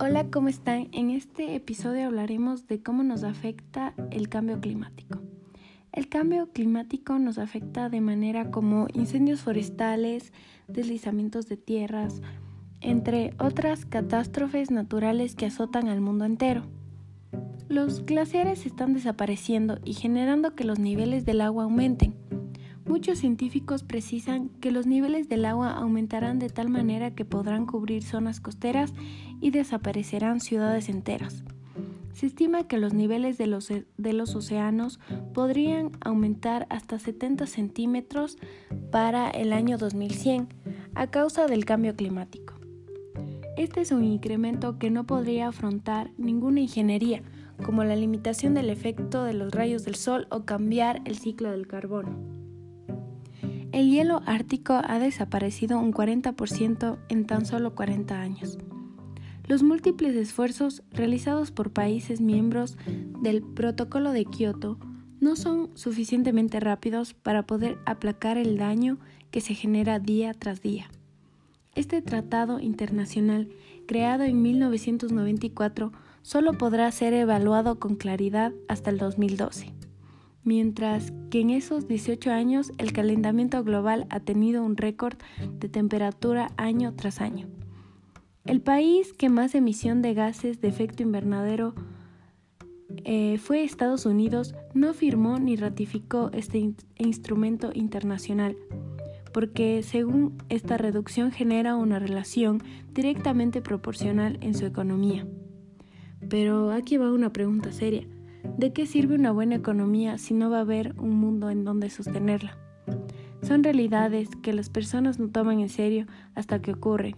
Hola, ¿cómo están? En este episodio hablaremos de cómo nos afecta el cambio climático. El cambio climático nos afecta de manera como incendios forestales, deslizamientos de tierras, entre otras catástrofes naturales que azotan al mundo entero. Los glaciares están desapareciendo y generando que los niveles del agua aumenten. Muchos científicos precisan que los niveles del agua aumentarán de tal manera que podrán cubrir zonas costeras y desaparecerán ciudades enteras. Se estima que los niveles de los, los océanos podrían aumentar hasta 70 centímetros para el año 2100 a causa del cambio climático. Este es un incremento que no podría afrontar ninguna ingeniería, como la limitación del efecto de los rayos del sol o cambiar el ciclo del carbono. El hielo ártico ha desaparecido un 40% en tan solo 40 años. Los múltiples esfuerzos realizados por países miembros del Protocolo de Kioto no son suficientemente rápidos para poder aplacar el daño que se genera día tras día. Este tratado internacional, creado en 1994, solo podrá ser evaluado con claridad hasta el 2012 mientras que en esos 18 años el calentamiento global ha tenido un récord de temperatura año tras año. El país que más emisión de gases de efecto invernadero eh, fue Estados Unidos, no firmó ni ratificó este instrumento internacional, porque según esta reducción genera una relación directamente proporcional en su economía. Pero aquí va una pregunta seria. ¿De qué sirve una buena economía si no va a haber un mundo en donde sostenerla? Son realidades que las personas no toman en serio hasta que ocurren,